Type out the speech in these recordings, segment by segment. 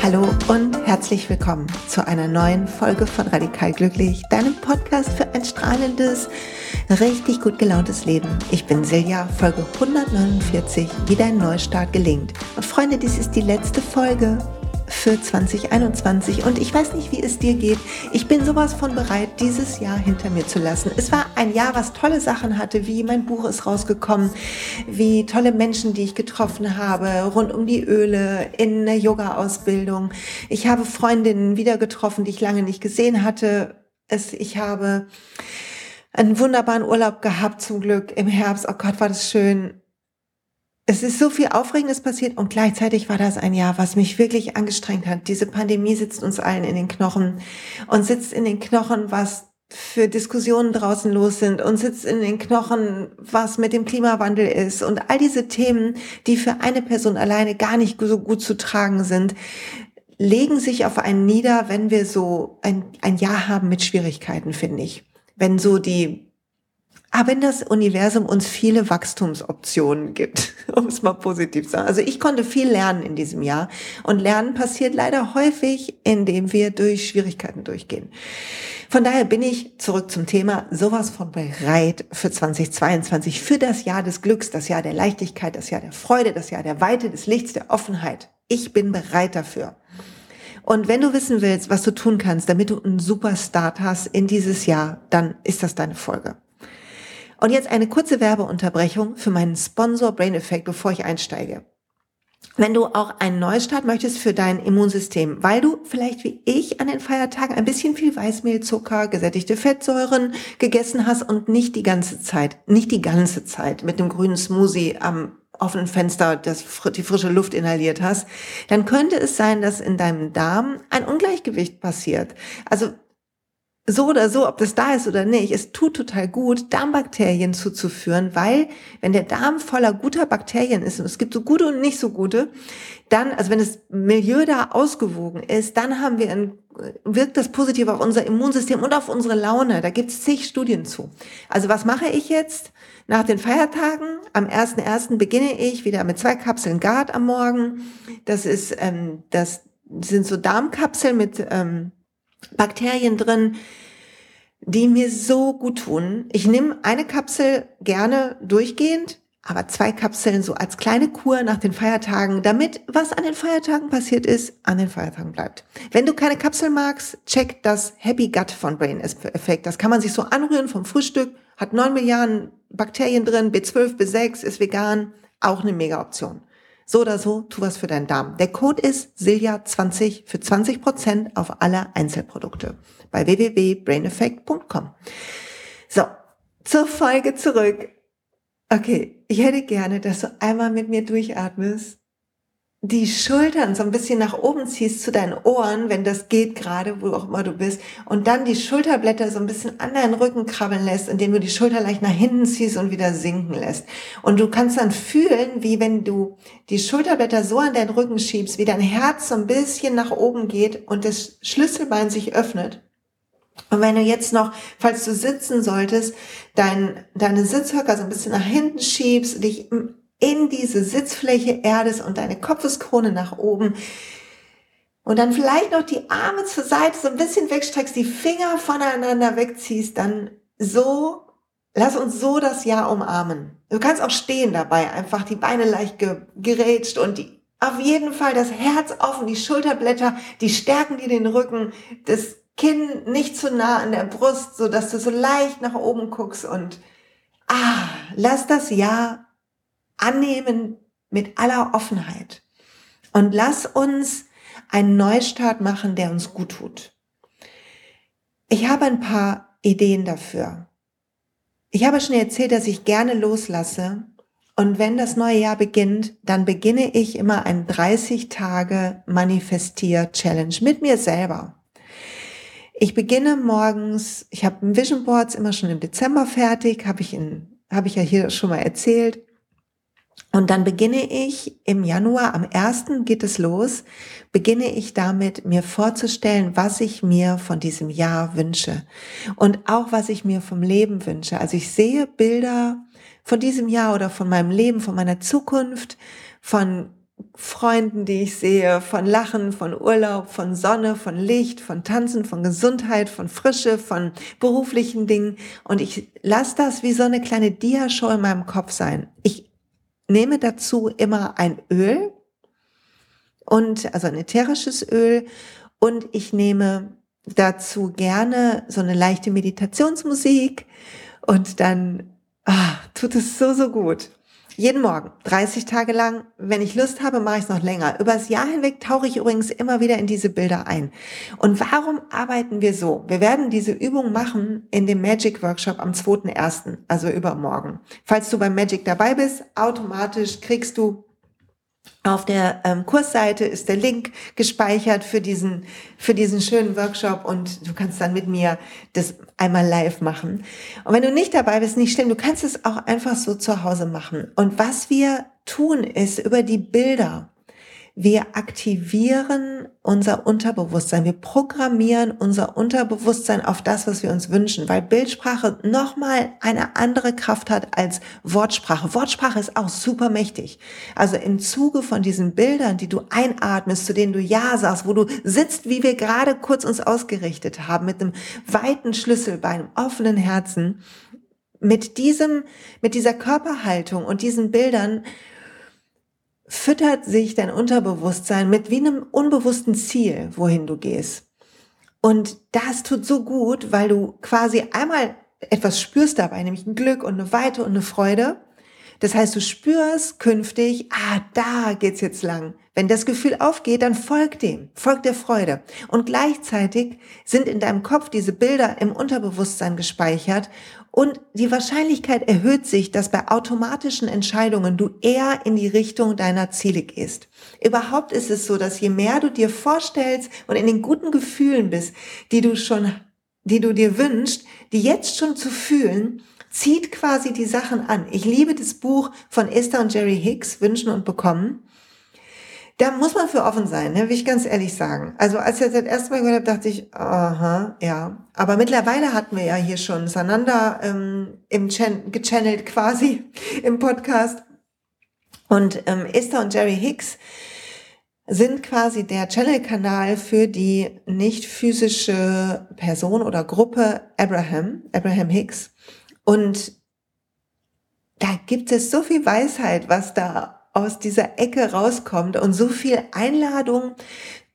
Hallo und herzlich willkommen zu einer neuen Folge von Radikal Glücklich, deinem Podcast für ein strahlendes, richtig gut gelauntes Leben. Ich bin Silja, Folge 149, wie dein Neustart gelingt. Und Freunde, dies ist die letzte Folge für 2021 und ich weiß nicht, wie es dir geht. Ich bin sowas von bereit, dieses Jahr hinter mir zu lassen. Es war ein Jahr, was tolle Sachen hatte, wie mein Buch ist rausgekommen, wie tolle Menschen, die ich getroffen habe, rund um die Öle, in der Yoga-Ausbildung. Ich habe Freundinnen wieder getroffen, die ich lange nicht gesehen hatte. Es, ich habe einen wunderbaren Urlaub gehabt, zum Glück im Herbst. Oh Gott, war das schön es ist so viel Aufregendes passiert und gleichzeitig war das ein Jahr, was mich wirklich angestrengt hat. Diese Pandemie sitzt uns allen in den Knochen und sitzt in den Knochen, was für Diskussionen draußen los sind und sitzt in den Knochen, was mit dem Klimawandel ist und all diese Themen, die für eine Person alleine gar nicht so gut zu tragen sind, legen sich auf einen nieder, wenn wir so ein, ein Jahr haben mit Schwierigkeiten, finde ich. Wenn so die aber wenn das Universum uns viele Wachstumsoptionen gibt, um es mal positiv zu sagen. Also ich konnte viel lernen in diesem Jahr und Lernen passiert leider häufig, indem wir durch Schwierigkeiten durchgehen. Von daher bin ich zurück zum Thema sowas von bereit für 2022, für das Jahr des Glücks, das Jahr der Leichtigkeit, das Jahr der Freude, das Jahr der Weite, des Lichts, der Offenheit. Ich bin bereit dafür. Und wenn du wissen willst, was du tun kannst, damit du einen super Start hast in dieses Jahr, dann ist das deine Folge. Und jetzt eine kurze Werbeunterbrechung für meinen Sponsor Brain Effect, bevor ich einsteige. Wenn du auch einen Neustart möchtest für dein Immunsystem, weil du vielleicht wie ich an den Feiertagen ein bisschen viel Weißmehl, Zucker, gesättigte Fettsäuren gegessen hast und nicht die ganze Zeit, nicht die ganze Zeit mit einem grünen Smoothie am offenen Fenster das, die frische Luft inhaliert hast, dann könnte es sein, dass in deinem Darm ein Ungleichgewicht passiert. Also so oder so, ob das da ist oder nicht, es tut total gut, Darmbakterien zuzuführen, weil wenn der Darm voller guter Bakterien ist und es gibt so gute und nicht so gute, dann, also wenn das Milieu da ausgewogen ist, dann haben wir ein, wirkt das positiv auf unser Immunsystem und auf unsere Laune. Da gibt es zig Studien zu. Also was mache ich jetzt? Nach den Feiertagen, am 1.1. beginne ich wieder mit zwei Kapseln Gard am Morgen. Das ist, ähm, das sind so Darmkapseln mit ähm, Bakterien drin, die mir so gut tun. Ich nehme eine Kapsel gerne durchgehend, aber zwei Kapseln so als kleine Kur nach den Feiertagen, damit was an den Feiertagen passiert ist, an den Feiertagen bleibt. Wenn du keine Kapsel magst, check das Happy Gut von Brain Effect. Das kann man sich so anrühren vom Frühstück, hat neun Milliarden Bakterien drin, B12, B6, ist vegan, auch eine mega Option. So oder so, tu was für deinen Darm. Der Code ist Silja20 für 20% auf alle Einzelprodukte bei www.braineffect.com. So, zur Folge zurück. Okay, ich hätte gerne, dass du einmal mit mir durchatmest die Schultern so ein bisschen nach oben ziehst zu deinen Ohren, wenn das geht gerade, wo auch immer du bist, und dann die Schulterblätter so ein bisschen an deinen Rücken krabbeln lässt, indem du die Schulter leicht nach hinten ziehst und wieder sinken lässt. Und du kannst dann fühlen, wie wenn du die Schulterblätter so an deinen Rücken schiebst, wie dein Herz so ein bisschen nach oben geht und das Schlüsselbein sich öffnet. Und wenn du jetzt noch, falls du sitzen solltest, dein, deine Sitzhöcker so ein bisschen nach hinten schiebst, dich in diese Sitzfläche erdest und deine Kopfeskrone nach oben. Und dann vielleicht noch die Arme zur Seite so ein bisschen wegstreckst, die Finger voneinander wegziehst, dann so, lass uns so das Jahr umarmen. Du kannst auch stehen dabei, einfach die Beine leicht gerätscht und die, auf jeden Fall das Herz offen, die Schulterblätter, die stärken dir den Rücken, das Kinn nicht zu nah an der Brust, so dass du so leicht nach oben guckst und ah, lass das Jahr annehmen mit aller Offenheit. Und lass uns einen Neustart machen, der uns gut tut. Ich habe ein paar Ideen dafür. Ich habe schon erzählt, dass ich gerne loslasse. Und wenn das neue Jahr beginnt, dann beginne ich immer ein 30 Tage Manifestier-Challenge mit mir selber. Ich beginne morgens, ich habe ein Vision Boards immer schon im Dezember fertig, habe ich, in, habe ich ja hier schon mal erzählt. Und dann beginne ich im Januar, am ersten geht es los, beginne ich damit, mir vorzustellen, was ich mir von diesem Jahr wünsche und auch was ich mir vom Leben wünsche. Also ich sehe Bilder von diesem Jahr oder von meinem Leben, von meiner Zukunft, von Freunden, die ich sehe, von Lachen, von Urlaub, von Sonne, von Licht, von Tanzen, von Gesundheit, von Frische, von beruflichen Dingen. Und ich lasse das wie so eine kleine Diashow in meinem Kopf sein. Ich nehme dazu immer ein Öl und also ein ätherisches Öl und ich nehme dazu gerne so eine leichte Meditationsmusik und dann ah, tut es so, so gut. Jeden Morgen, 30 Tage lang. Wenn ich Lust habe, mache ich es noch länger. Übers Jahr hinweg tauche ich übrigens immer wieder in diese Bilder ein. Und warum arbeiten wir so? Wir werden diese Übung machen in dem Magic Workshop am 2.1., also übermorgen. Falls du beim Magic dabei bist, automatisch kriegst du auf der ähm, Kursseite ist der Link gespeichert für diesen, für diesen schönen Workshop und du kannst dann mit mir das einmal live machen. Und wenn du nicht dabei bist, nicht schlimm, du kannst es auch einfach so zu Hause machen. Und was wir tun, ist über die Bilder wir aktivieren unser Unterbewusstsein, wir programmieren unser Unterbewusstsein auf das, was wir uns wünschen, weil Bildsprache nochmal eine andere Kraft hat als Wortsprache. Wortsprache ist auch super mächtig. Also im Zuge von diesen Bildern, die du einatmest, zu denen du Ja sagst, wo du sitzt, wie wir gerade kurz uns ausgerichtet haben, mit einem weiten Schlüssel, bei einem offenen Herzen, mit diesem, mit dieser Körperhaltung und diesen Bildern füttert sich dein Unterbewusstsein mit wie einem unbewussten Ziel, wohin du gehst. Und das tut so gut, weil du quasi einmal etwas spürst dabei, nämlich ein Glück und eine Weite und eine Freude. Das heißt, du spürst künftig, ah, da geht's jetzt lang. Wenn das Gefühl aufgeht, dann folgt dem, folgt der Freude. Und gleichzeitig sind in deinem Kopf diese Bilder im Unterbewusstsein gespeichert und die Wahrscheinlichkeit erhöht sich, dass bei automatischen Entscheidungen du eher in die Richtung deiner Ziele gehst. Überhaupt ist es so, dass je mehr du dir vorstellst und in den guten Gefühlen bist, die du schon, die du dir wünschst, die jetzt schon zu fühlen, zieht quasi die Sachen an. Ich liebe das Buch von Esther und Jerry Hicks, Wünschen und Bekommen. Da muss man für offen sein, ne, will ich ganz ehrlich sagen. Also als ich das erste Mal gehört habe, dachte ich, aha, ja. Aber mittlerweile hatten wir ja hier schon Sananda ähm, im Chan gechannelt quasi im Podcast. Und ähm, Esther und Jerry Hicks sind quasi der Channel-Kanal für die nicht physische Person oder Gruppe Abraham, Abraham Hicks. Und da gibt es so viel Weisheit, was da aus dieser Ecke rauskommt und so viel Einladung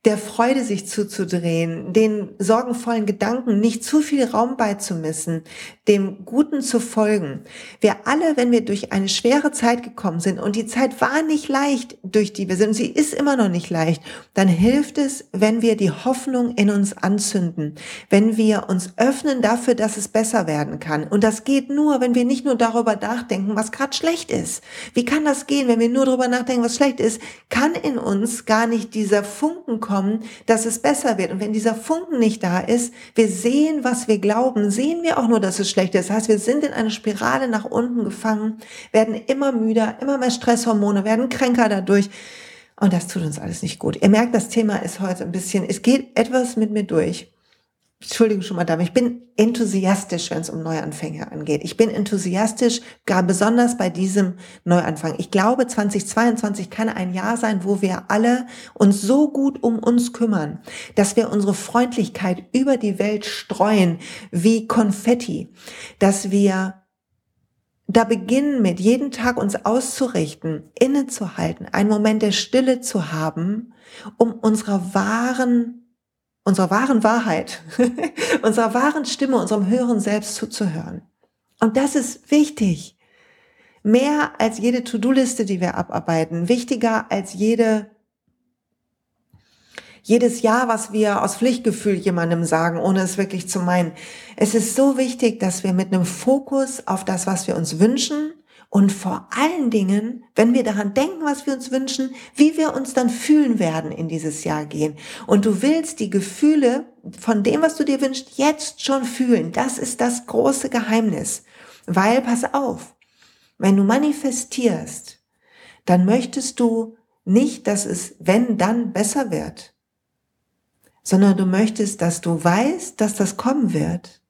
der Freude sich zuzudrehen, den sorgenvollen Gedanken nicht zu viel Raum beizumessen, dem Guten zu folgen. Wir alle, wenn wir durch eine schwere Zeit gekommen sind und die Zeit war nicht leicht, durch die wir sind, und sie ist immer noch nicht leicht, dann hilft es, wenn wir die Hoffnung in uns anzünden, wenn wir uns öffnen dafür, dass es besser werden kann. Und das geht nur, wenn wir nicht nur darüber nachdenken, was gerade schlecht ist. Wie kann das gehen, wenn wir nur darüber nachdenken, was schlecht ist? Kann in uns gar nicht dieser Funken kommen, dass es besser wird. Und wenn dieser Funken nicht da ist, wir sehen, was wir glauben, sehen wir auch nur, dass es schlecht ist. Das heißt, wir sind in eine Spirale nach unten gefangen, werden immer müder, immer mehr Stresshormone, werden kränker dadurch. Und das tut uns alles nicht gut. Ihr merkt, das Thema ist heute ein bisschen, es geht etwas mit mir durch. Entschuldigung schon mal, Dame, ich bin enthusiastisch, wenn es um Neuanfänge angeht. Ich bin enthusiastisch, gar besonders bei diesem Neuanfang. Ich glaube, 2022 kann ein Jahr sein, wo wir alle uns so gut um uns kümmern, dass wir unsere Freundlichkeit über die Welt streuen wie Konfetti, dass wir da beginnen mit, jeden Tag uns auszurichten, innezuhalten, einen Moment der Stille zu haben, um unserer wahren unserer wahren Wahrheit, unserer wahren Stimme, unserem höheren Selbst zuzuhören. Und das ist wichtig. Mehr als jede To-Do-Liste, die wir abarbeiten. Wichtiger als jede, jedes Ja, was wir aus Pflichtgefühl jemandem sagen, ohne es wirklich zu meinen. Es ist so wichtig, dass wir mit einem Fokus auf das, was wir uns wünschen, und vor allen Dingen, wenn wir daran denken, was wir uns wünschen, wie wir uns dann fühlen werden in dieses Jahr gehen. Und du willst die Gefühle von dem, was du dir wünschst, jetzt schon fühlen. Das ist das große Geheimnis. Weil, pass auf, wenn du manifestierst, dann möchtest du nicht, dass es, wenn dann, besser wird, sondern du möchtest, dass du weißt, dass das kommen wird.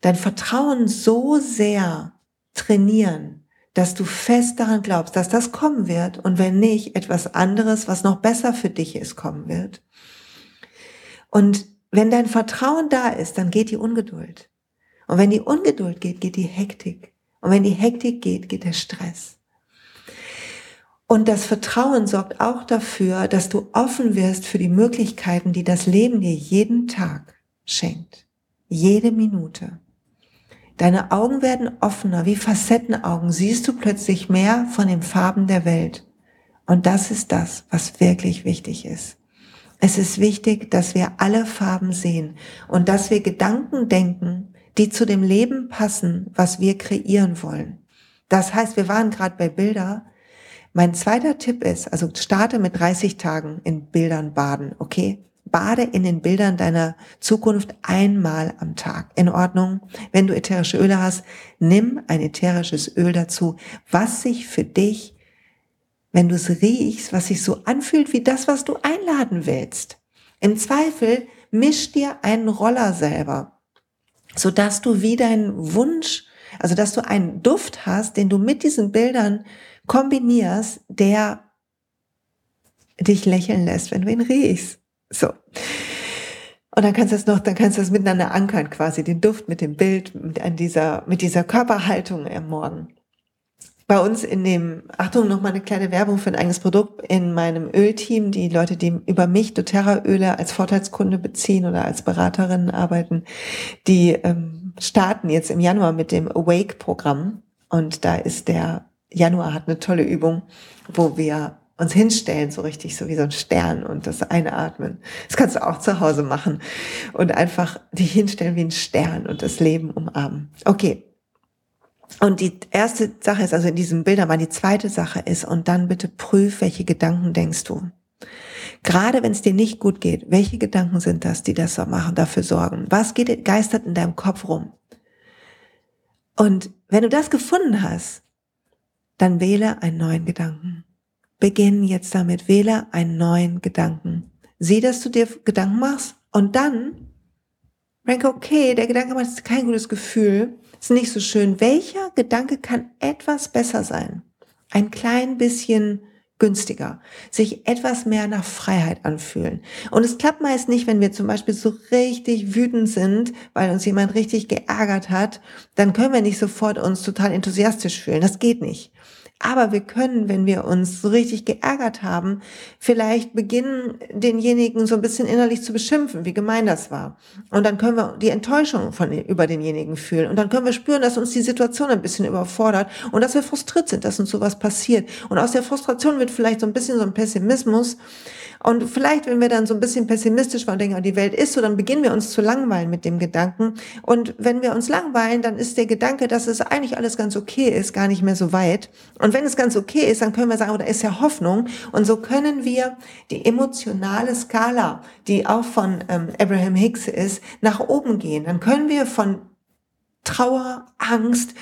Dein Vertrauen so sehr trainieren, dass du fest daran glaubst, dass das kommen wird und wenn nicht, etwas anderes, was noch besser für dich ist, kommen wird. Und wenn dein Vertrauen da ist, dann geht die Ungeduld. Und wenn die Ungeduld geht, geht die Hektik. Und wenn die Hektik geht, geht der Stress. Und das Vertrauen sorgt auch dafür, dass du offen wirst für die Möglichkeiten, die das Leben dir jeden Tag schenkt. Jede Minute. Deine Augen werden offener, wie Facettenaugen siehst du plötzlich mehr von den Farben der Welt. Und das ist das, was wirklich wichtig ist. Es ist wichtig, dass wir alle Farben sehen und dass wir Gedanken denken, die zu dem Leben passen, was wir kreieren wollen. Das heißt, wir waren gerade bei Bilder. Mein zweiter Tipp ist, also starte mit 30 Tagen in Bildern baden, okay? Bade in den Bildern deiner Zukunft einmal am Tag. In Ordnung. Wenn du ätherische Öle hast, nimm ein ätherisches Öl dazu, was sich für dich, wenn du es riechst, was sich so anfühlt wie das, was du einladen willst. Im Zweifel misch dir einen Roller selber so dass du wie deinen Wunsch, also dass du einen Duft hast, den du mit diesen Bildern kombinierst, der dich lächeln lässt, wenn du ihn riechst. So. Und dann kannst du das noch, dann kannst du das miteinander ankern, quasi den Duft mit dem Bild, mit dieser, mit dieser Körperhaltung am Morgen bei uns in dem, Achtung, noch mal eine kleine Werbung für ein eigenes Produkt in meinem Ölteam, die Leute, die über mich doTERRA-Öle als Vorteilskunde beziehen oder als Beraterinnen arbeiten, die ähm, starten jetzt im Januar mit dem Awake-Programm. Und da ist der Januar hat eine tolle Übung, wo wir uns hinstellen, so richtig, so wie so ein Stern und das Einatmen. Das kannst du auch zu Hause machen und einfach dich hinstellen wie ein Stern und das Leben umarmen. Okay, und die erste Sache ist, also in diesem Bild, aber die zweite Sache ist, und dann bitte prüf, welche Gedanken denkst du. Gerade wenn es dir nicht gut geht, welche Gedanken sind das, die das so machen, dafür sorgen? Was geht, geistert in deinem Kopf rum? Und wenn du das gefunden hast, dann wähle einen neuen Gedanken. Beginn jetzt damit, wähle einen neuen Gedanken. Sieh, dass du dir Gedanken machst und dann denke, okay, der Gedanke macht kein gutes Gefühl ist nicht so schön. Welcher Gedanke kann etwas besser sein? Ein klein bisschen günstiger, sich etwas mehr nach Freiheit anfühlen. Und es klappt meist nicht, wenn wir zum Beispiel so richtig wütend sind, weil uns jemand richtig geärgert hat, dann können wir nicht sofort uns total enthusiastisch fühlen. Das geht nicht. Aber wir können, wenn wir uns so richtig geärgert haben, vielleicht beginnen, denjenigen so ein bisschen innerlich zu beschimpfen, wie gemein das war. Und dann können wir die Enttäuschung von, über denjenigen fühlen. Und dann können wir spüren, dass uns die Situation ein bisschen überfordert und dass wir frustriert sind, dass uns sowas passiert. Und aus der Frustration wird vielleicht so ein bisschen so ein Pessimismus. Und vielleicht, wenn wir dann so ein bisschen pessimistisch waren und denken, die Welt ist so, dann beginnen wir uns zu langweilen mit dem Gedanken. Und wenn wir uns langweilen, dann ist der Gedanke, dass es eigentlich alles ganz okay ist, gar nicht mehr so weit. Und wenn es ganz okay ist, dann können wir sagen, oh, da ist ja Hoffnung. Und so können wir die emotionale Skala, die auch von ähm, Abraham Hicks ist, nach oben gehen. Dann können wir von Trauer, Angst,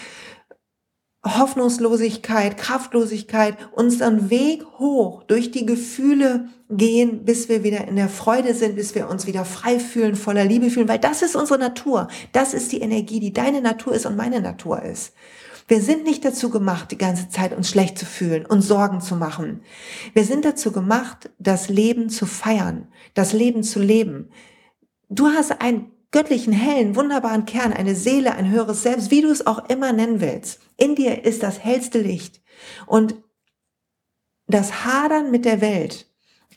Hoffnungslosigkeit, Kraftlosigkeit, unseren Weg hoch durch die Gefühle gehen, bis wir wieder in der Freude sind, bis wir uns wieder frei fühlen, voller Liebe fühlen, weil das ist unsere Natur. Das ist die Energie, die deine Natur ist und meine Natur ist. Wir sind nicht dazu gemacht, die ganze Zeit uns schlecht zu fühlen und Sorgen zu machen. Wir sind dazu gemacht, das Leben zu feiern, das Leben zu leben. Du hast ein göttlichen, hellen, wunderbaren Kern, eine Seele, ein höheres Selbst, wie du es auch immer nennen willst. In dir ist das hellste Licht. Und das Hadern mit der Welt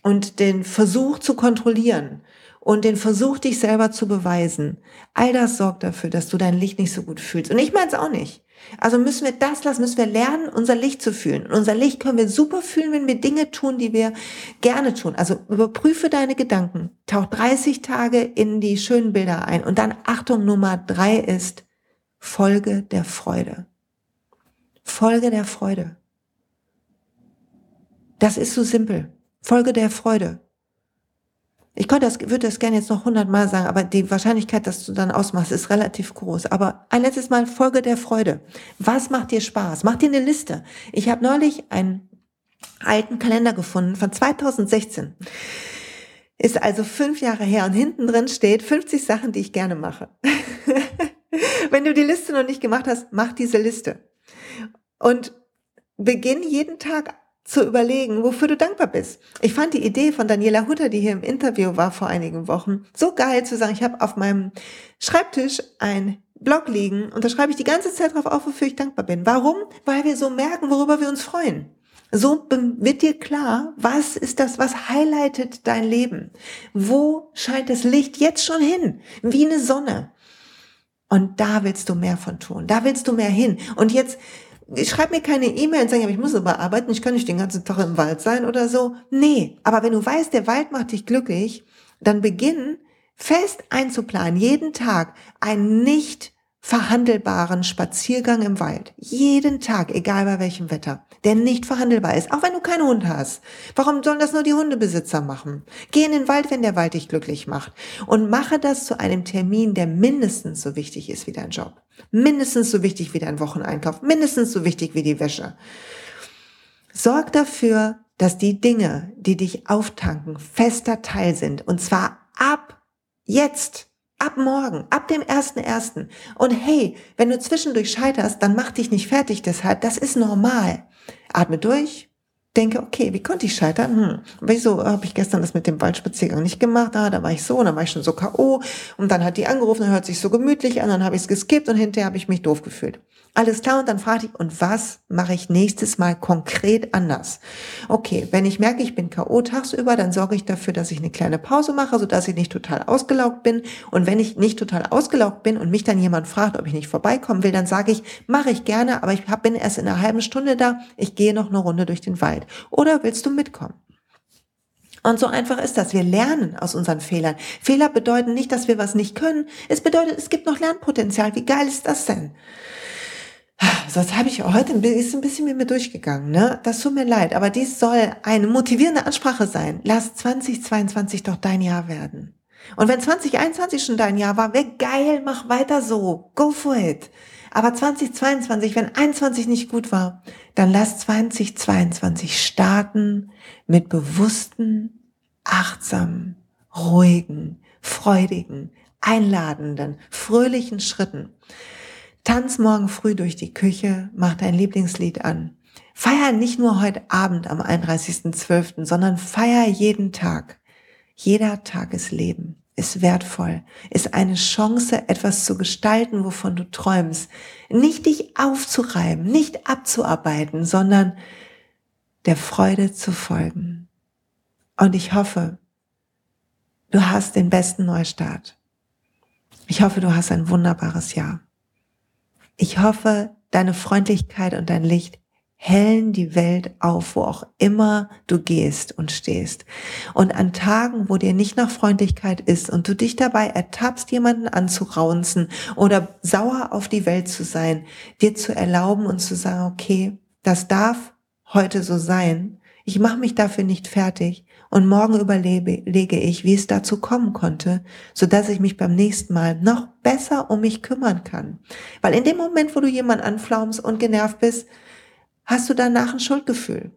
und den Versuch zu kontrollieren und den Versuch, dich selber zu beweisen, all das sorgt dafür, dass du dein Licht nicht so gut fühlst. Und ich meine es auch nicht. Also müssen wir das lassen, müssen wir lernen, unser Licht zu fühlen. Und unser Licht können wir super fühlen, wenn wir Dinge tun, die wir gerne tun. Also überprüfe deine Gedanken. Tauch 30 Tage in die schönen Bilder ein. Und dann Achtung Nummer drei ist Folge der Freude. Folge der Freude. Das ist so simpel. Folge der Freude. Ich könnte das, würde das gerne jetzt noch hundertmal sagen, aber die Wahrscheinlichkeit, dass du dann ausmachst, ist relativ groß. Aber ein letztes Mal Folge der Freude. Was macht dir Spaß? Mach dir eine Liste. Ich habe neulich ein alten Kalender gefunden von 2016. Ist also fünf Jahre her und hinten drin steht 50 Sachen, die ich gerne mache. Wenn du die Liste noch nicht gemacht hast, mach diese Liste. Und beginn jeden Tag zu überlegen, wofür du dankbar bist. Ich fand die Idee von Daniela Hutter, die hier im Interview war vor einigen Wochen, so geil zu sagen, ich habe auf meinem Schreibtisch ein Blog liegen und da schreibe ich die ganze Zeit drauf auf, wofür ich dankbar bin. Warum? Weil wir so merken, worüber wir uns freuen. So wird dir klar, was ist das, was highlightet dein Leben? Wo scheint das Licht jetzt schon hin? Wie eine Sonne. Und da willst du mehr von tun. Da willst du mehr hin. Und jetzt schreib mir keine E-Mail und sag, ich muss aber arbeiten, ich kann nicht den ganzen Tag im Wald sein oder so. Nee, aber wenn du weißt, der Wald macht dich glücklich, dann beginn fest einzuplanen, jeden Tag ein nicht verhandelbaren Spaziergang im Wald. Jeden Tag, egal bei welchem Wetter, der nicht verhandelbar ist, auch wenn du keinen Hund hast. Warum sollen das nur die Hundebesitzer machen? Geh in den Wald, wenn der Wald dich glücklich macht. Und mache das zu einem Termin, der mindestens so wichtig ist wie dein Job. Mindestens so wichtig wie dein Wocheneinkauf. Mindestens so wichtig wie die Wäsche. Sorg dafür, dass die Dinge, die dich auftanken, fester Teil sind. Und zwar ab jetzt. Ab morgen, ab dem ersten ersten. Und hey, wenn du zwischendurch scheiterst, dann mach dich nicht fertig deshalb. Das ist normal. Atme durch, denke, okay, wie konnte ich scheitern? Hm, wieso habe ich gestern das mit dem Waldspaziergang nicht gemacht? Ah, da war ich so, und dann war ich schon so K.O. Und dann hat die angerufen, hört sich so gemütlich an, dann habe ich es geskippt und hinterher habe ich mich doof gefühlt. Alles klar, und dann fragte ich, und was mache ich nächstes Mal konkret anders? Okay, wenn ich merke, ich bin K.O. tagsüber, dann sorge ich dafür, dass ich eine kleine Pause mache, sodass ich nicht total ausgelaugt bin. Und wenn ich nicht total ausgelaugt bin und mich dann jemand fragt, ob ich nicht vorbeikommen will, dann sage ich, mache ich gerne, aber ich bin erst in einer halben Stunde da, ich gehe noch eine Runde durch den Wald. Oder willst du mitkommen? Und so einfach ist das. Wir lernen aus unseren Fehlern. Fehler bedeuten nicht, dass wir was nicht können. Es bedeutet, es gibt noch Lernpotenzial. Wie geil ist das denn? Das habe ich heute ein bisschen, ein bisschen mit mir durchgegangen. Ne? Das tut mir leid, aber dies soll eine motivierende Ansprache sein. Lass 2022 doch dein Jahr werden. Und wenn 2021 schon dein Jahr war, wäre geil, mach weiter so. Go for it. Aber 2022, wenn 21 nicht gut war, dann lass 2022 starten mit bewussten, achtsamen, ruhigen, freudigen, einladenden, fröhlichen Schritten. Tanz morgen früh durch die Küche, mach dein Lieblingslied an. Feier nicht nur heute Abend am 31.12., sondern feier jeden Tag. Jeder Tag ist Leben, ist wertvoll, ist eine Chance, etwas zu gestalten, wovon du träumst. Nicht dich aufzureiben, nicht abzuarbeiten, sondern der Freude zu folgen. Und ich hoffe, du hast den besten Neustart. Ich hoffe, du hast ein wunderbares Jahr. Ich hoffe, deine Freundlichkeit und dein Licht hellen die Welt auf, wo auch immer du gehst und stehst. Und an Tagen, wo dir nicht nach Freundlichkeit ist und du dich dabei ertappst, jemanden anzuraunzen oder sauer auf die Welt zu sein, dir zu erlauben und zu sagen, okay, das darf heute so sein. Ich mache mich dafür nicht fertig und morgen überlege ich, wie es dazu kommen konnte, so dass ich mich beim nächsten Mal noch besser um mich kümmern kann. Weil in dem Moment, wo du jemanden anflaumst und genervt bist, hast du danach ein Schuldgefühl.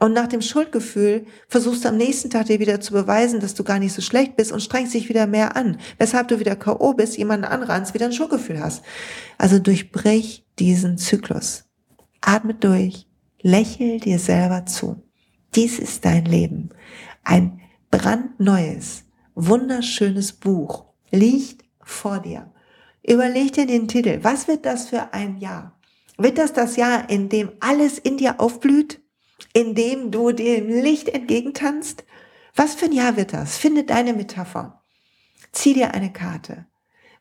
Und nach dem Schuldgefühl versuchst du am nächsten Tag dir wieder zu beweisen, dass du gar nicht so schlecht bist und strengst dich wieder mehr an. Weshalb du wieder K.O. bist, jemanden anrannst, wieder ein Schuldgefühl hast. Also durchbrich diesen Zyklus. Atme durch. Lächel dir selber zu. Dies ist dein Leben. Ein brandneues, wunderschönes Buch liegt vor dir. Überleg dir den Titel. Was wird das für ein Jahr? Wird das das Jahr, in dem alles in dir aufblüht? In dem du dem Licht entgegentanzt? Was für ein Jahr wird das? Finde deine Metapher. Zieh dir eine Karte.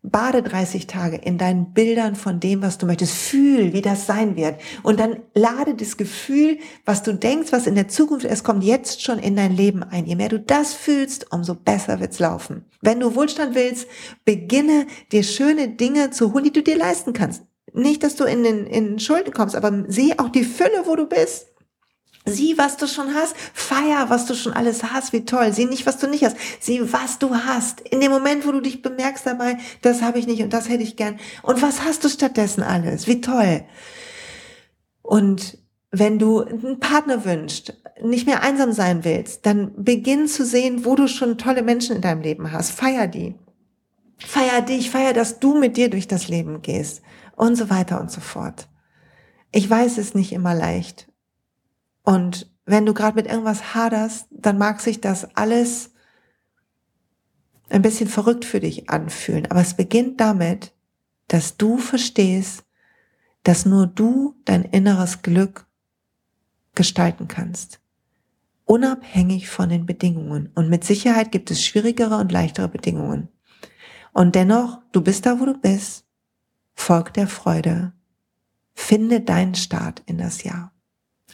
Bade 30 Tage in deinen Bildern von dem, was du möchtest. Fühl, wie das sein wird. Und dann lade das Gefühl, was du denkst, was in der Zukunft ist, kommt jetzt schon in dein Leben ein. Je mehr du das fühlst, umso besser wird's laufen. Wenn du Wohlstand willst, beginne dir schöne Dinge zu holen, die du dir leisten kannst. Nicht, dass du in den, in Schulden kommst, aber sieh auch die Fülle, wo du bist. Sieh, was du schon hast. Feier, was du schon alles hast. Wie toll. Sieh nicht, was du nicht hast. Sieh, was du hast. In dem Moment, wo du dich bemerkst dabei, das habe ich nicht und das hätte ich gern. Und was hast du stattdessen alles? Wie toll. Und wenn du einen Partner wünschst, nicht mehr einsam sein willst, dann beginn zu sehen, wo du schon tolle Menschen in deinem Leben hast. Feier die. Feier dich, feier, dass du mit dir durch das Leben gehst und so weiter und so fort. Ich weiß es nicht immer leicht. Und wenn du gerade mit irgendwas haderst, dann mag sich das alles ein bisschen verrückt für dich anfühlen. Aber es beginnt damit, dass du verstehst, dass nur du dein inneres Glück gestalten kannst. Unabhängig von den Bedingungen. Und mit Sicherheit gibt es schwierigere und leichtere Bedingungen. Und dennoch, du bist da, wo du bist. Folg der Freude. Finde deinen Start in das Jahr.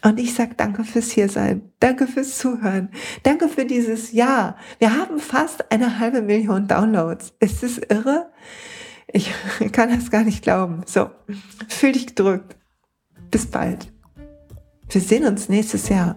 Und ich sag danke fürs Hiersein. Danke fürs Zuhören. Danke für dieses Jahr. Wir haben fast eine halbe Million Downloads. Ist es irre? Ich kann das gar nicht glauben. So, fühl dich gedrückt. Bis bald. Wir sehen uns nächstes Jahr.